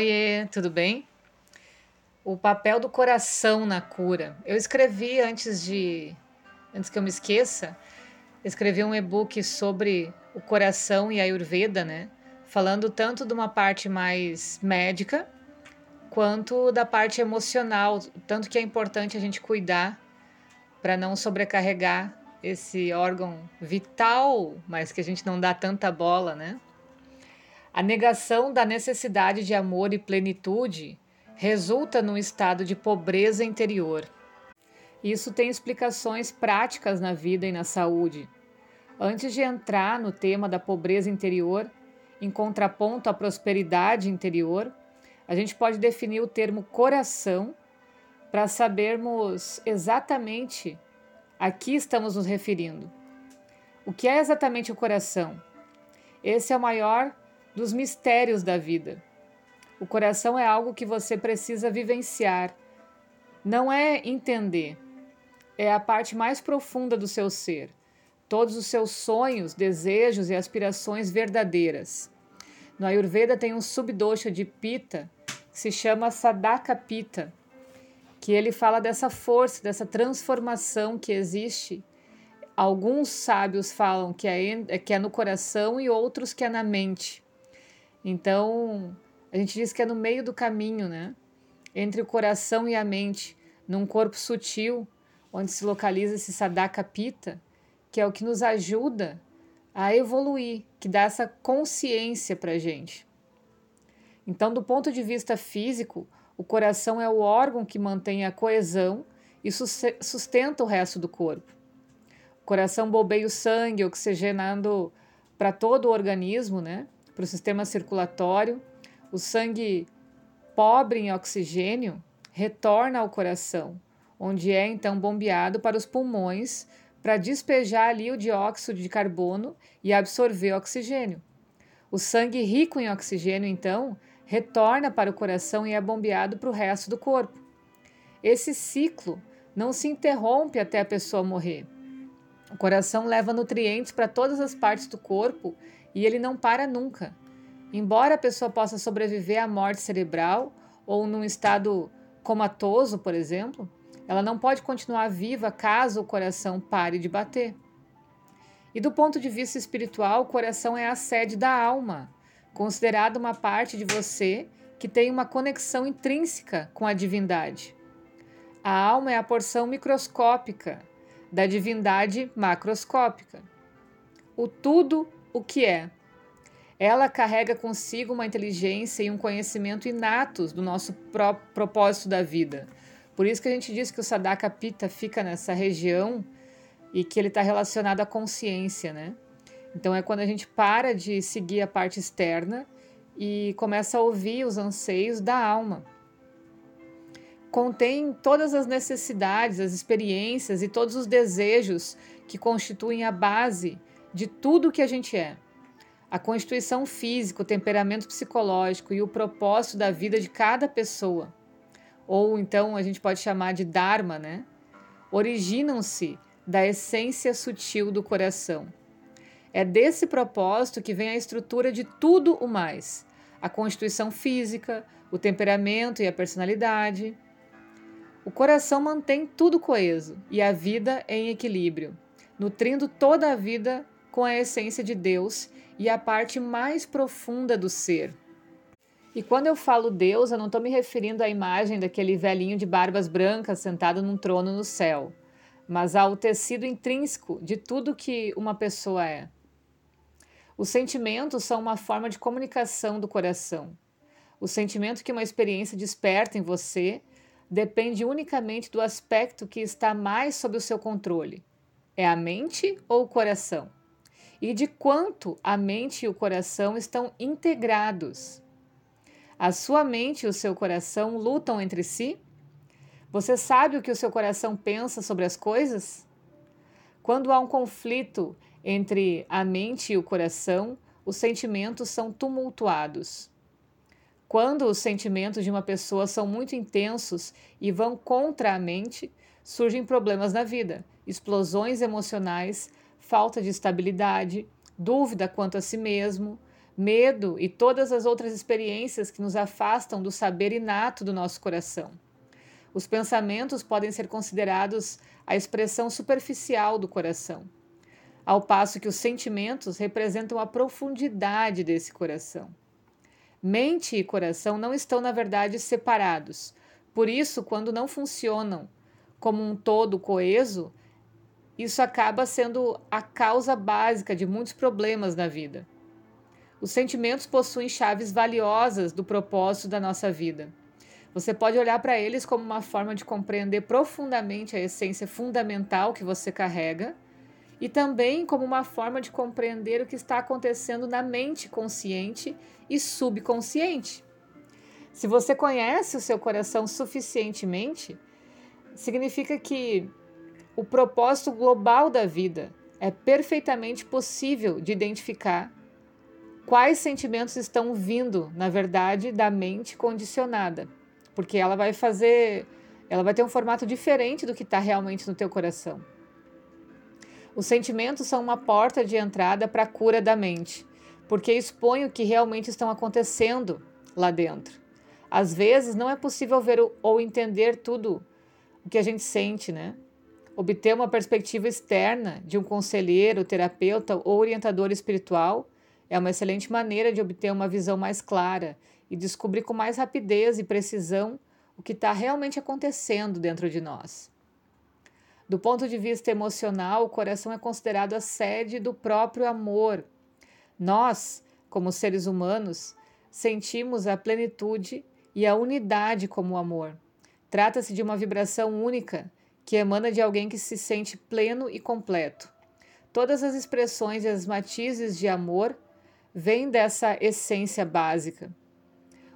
Oiê, tudo bem? O papel do coração na cura. Eu escrevi antes de antes que eu me esqueça, escrevi um e-book sobre o coração e a Ayurveda, né? Falando tanto de uma parte mais médica quanto da parte emocional, tanto que é importante a gente cuidar para não sobrecarregar esse órgão vital, mas que a gente não dá tanta bola, né? A negação da necessidade de amor e plenitude resulta num estado de pobreza interior. Isso tem explicações práticas na vida e na saúde. Antes de entrar no tema da pobreza interior, em contraponto à prosperidade interior, a gente pode definir o termo coração para sabermos exatamente a que estamos nos referindo. O que é exatamente o coração? Esse é o maior dos mistérios da vida. O coração é algo que você precisa vivenciar, não é entender. É a parte mais profunda do seu ser, todos os seus sonhos, desejos e aspirações verdadeiras. No Ayurveda tem um subdosha de Pita que se chama Sadaka Pita, que ele fala dessa força, dessa transformação que existe Alguns sábios falam que é, que é no coração e outros que é na mente. Então, a gente diz que é no meio do caminho, né? Entre o coração e a mente, num corpo sutil, onde se localiza esse Sadaka Pita, que é o que nos ajuda a evoluir, que dá essa consciência para gente. Então, do ponto de vista físico, o coração é o órgão que mantém a coesão e sustenta o resto do corpo. O coração bombeia o sangue, oxigenando para todo o organismo, né? Para o sistema circulatório, o sangue pobre em oxigênio retorna ao coração, onde é então bombeado para os pulmões para despejar ali o dióxido de carbono e absorver oxigênio. O sangue rico em oxigênio, então, retorna para o coração e é bombeado para o resto do corpo. Esse ciclo não se interrompe até a pessoa morrer. O coração leva nutrientes para todas as partes do corpo e ele não para nunca. Embora a pessoa possa sobreviver à morte cerebral ou num estado comatoso, por exemplo, ela não pode continuar viva caso o coração pare de bater. E do ponto de vista espiritual, o coração é a sede da alma, considerado uma parte de você que tem uma conexão intrínseca com a divindade. A alma é a porção microscópica da divindade macroscópica. O tudo o que é. Ela carrega consigo uma inteligência e um conhecimento inatos do nosso propósito da vida. Por isso que a gente diz que o Sadaka Pita fica nessa região e que ele está relacionado à consciência, né? Então é quando a gente para de seguir a parte externa e começa a ouvir os anseios da alma. Contém todas as necessidades, as experiências e todos os desejos que constituem a base de tudo que a gente é. A constituição física, o temperamento psicológico e o propósito da vida de cada pessoa, ou então a gente pode chamar de Dharma, né? Originam-se da essência sutil do coração. É desse propósito que vem a estrutura de tudo o mais: a constituição física, o temperamento e a personalidade. O coração mantém tudo coeso e a vida em equilíbrio, nutrindo toda a vida com a essência de Deus e a parte mais profunda do ser. E quando eu falo Deus, eu não estou me referindo à imagem daquele velhinho de barbas brancas sentado num trono no céu, mas ao tecido intrínseco de tudo que uma pessoa é. Os sentimentos são uma forma de comunicação do coração. O sentimento que uma experiência desperta em você depende unicamente do aspecto que está mais sob o seu controle. É a mente ou o coração? E de quanto a mente e o coração estão integrados. A sua mente e o seu coração lutam entre si? Você sabe o que o seu coração pensa sobre as coisas? Quando há um conflito entre a mente e o coração, os sentimentos são tumultuados. Quando os sentimentos de uma pessoa são muito intensos e vão contra a mente, surgem problemas na vida, explosões emocionais, falta de estabilidade, dúvida quanto a si mesmo, medo e todas as outras experiências que nos afastam do saber inato do nosso coração. Os pensamentos podem ser considerados a expressão superficial do coração, ao passo que os sentimentos representam a profundidade desse coração. Mente e coração não estão, na verdade, separados. Por isso, quando não funcionam como um todo coeso, isso acaba sendo a causa básica de muitos problemas na vida. Os sentimentos possuem chaves valiosas do propósito da nossa vida. Você pode olhar para eles como uma forma de compreender profundamente a essência fundamental que você carrega e também como uma forma de compreender o que está acontecendo na mente consciente e subconsciente. Se você conhece o seu coração suficientemente, significa que o propósito global da vida é perfeitamente possível de identificar quais sentimentos estão vindo, na verdade, da mente condicionada, porque ela vai fazer, ela vai ter um formato diferente do que está realmente no teu coração. Os sentimentos são uma porta de entrada para a cura da mente, porque expõem o que realmente estão acontecendo lá dentro. Às vezes não é possível ver ou entender tudo o que a gente sente, né? Obter uma perspectiva externa de um conselheiro, terapeuta ou orientador espiritual é uma excelente maneira de obter uma visão mais clara e descobrir com mais rapidez e precisão o que está realmente acontecendo dentro de nós. Do ponto de vista emocional, o coração é considerado a sede do próprio amor. Nós, como seres humanos, sentimos a plenitude e a unidade como o amor. Trata-se de uma vibração única que emana de alguém que se sente pleno e completo. Todas as expressões e as matizes de amor vem dessa essência básica.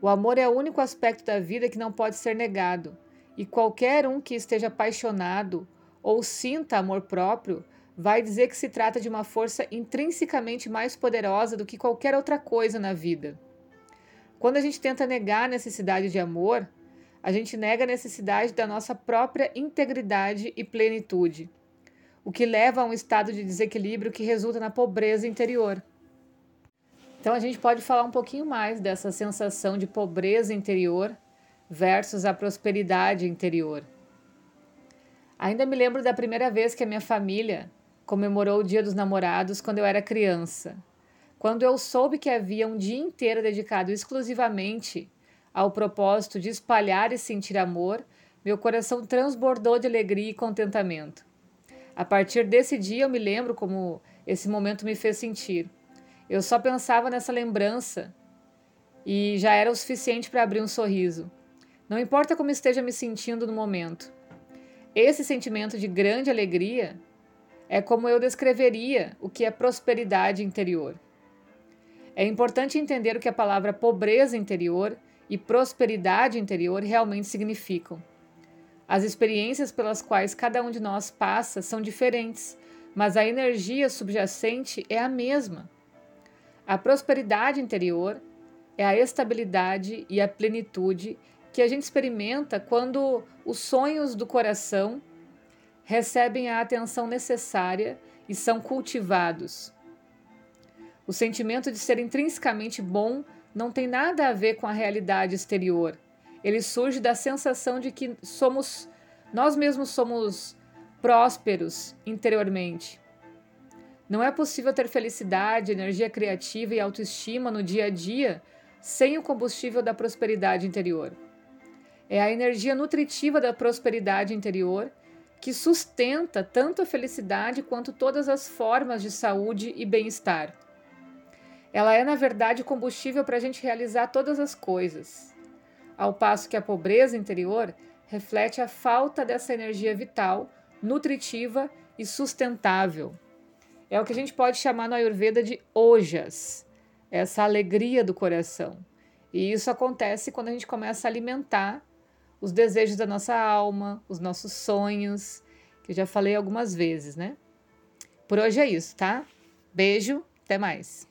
O amor é o único aspecto da vida que não pode ser negado, e qualquer um que esteja apaixonado ou sinta amor próprio vai dizer que se trata de uma força intrinsecamente mais poderosa do que qualquer outra coisa na vida. Quando a gente tenta negar a necessidade de amor, a gente nega a necessidade da nossa própria integridade e plenitude, o que leva a um estado de desequilíbrio que resulta na pobreza interior. Então a gente pode falar um pouquinho mais dessa sensação de pobreza interior versus a prosperidade interior. Ainda me lembro da primeira vez que a minha família comemorou o Dia dos Namorados quando eu era criança. Quando eu soube que havia um dia inteiro dedicado exclusivamente ao propósito de espalhar e sentir amor, meu coração transbordou de alegria e contentamento. A partir desse dia eu me lembro como esse momento me fez sentir. Eu só pensava nessa lembrança e já era o suficiente para abrir um sorriso. Não importa como esteja me sentindo no momento. Esse sentimento de grande alegria é como eu descreveria o que é prosperidade interior. É importante entender o que a palavra pobreza interior e prosperidade interior realmente significam. As experiências pelas quais cada um de nós passa são diferentes, mas a energia subjacente é a mesma. A prosperidade interior é a estabilidade e a plenitude que a gente experimenta quando os sonhos do coração recebem a atenção necessária e são cultivados. O sentimento de ser intrinsecamente bom não tem nada a ver com a realidade exterior. Ele surge da sensação de que somos nós mesmos somos prósperos interiormente. Não é possível ter felicidade, energia criativa e autoestima no dia a dia sem o combustível da prosperidade interior. É a energia nutritiva da prosperidade interior que sustenta tanto a felicidade quanto todas as formas de saúde e bem-estar. Ela é, na verdade, combustível para a gente realizar todas as coisas, ao passo que a pobreza interior reflete a falta dessa energia vital, nutritiva e sustentável. É o que a gente pode chamar no Ayurveda de ojas, essa alegria do coração. E isso acontece quando a gente começa a alimentar os desejos da nossa alma, os nossos sonhos, que eu já falei algumas vezes, né? Por hoje é isso, tá? Beijo, até mais.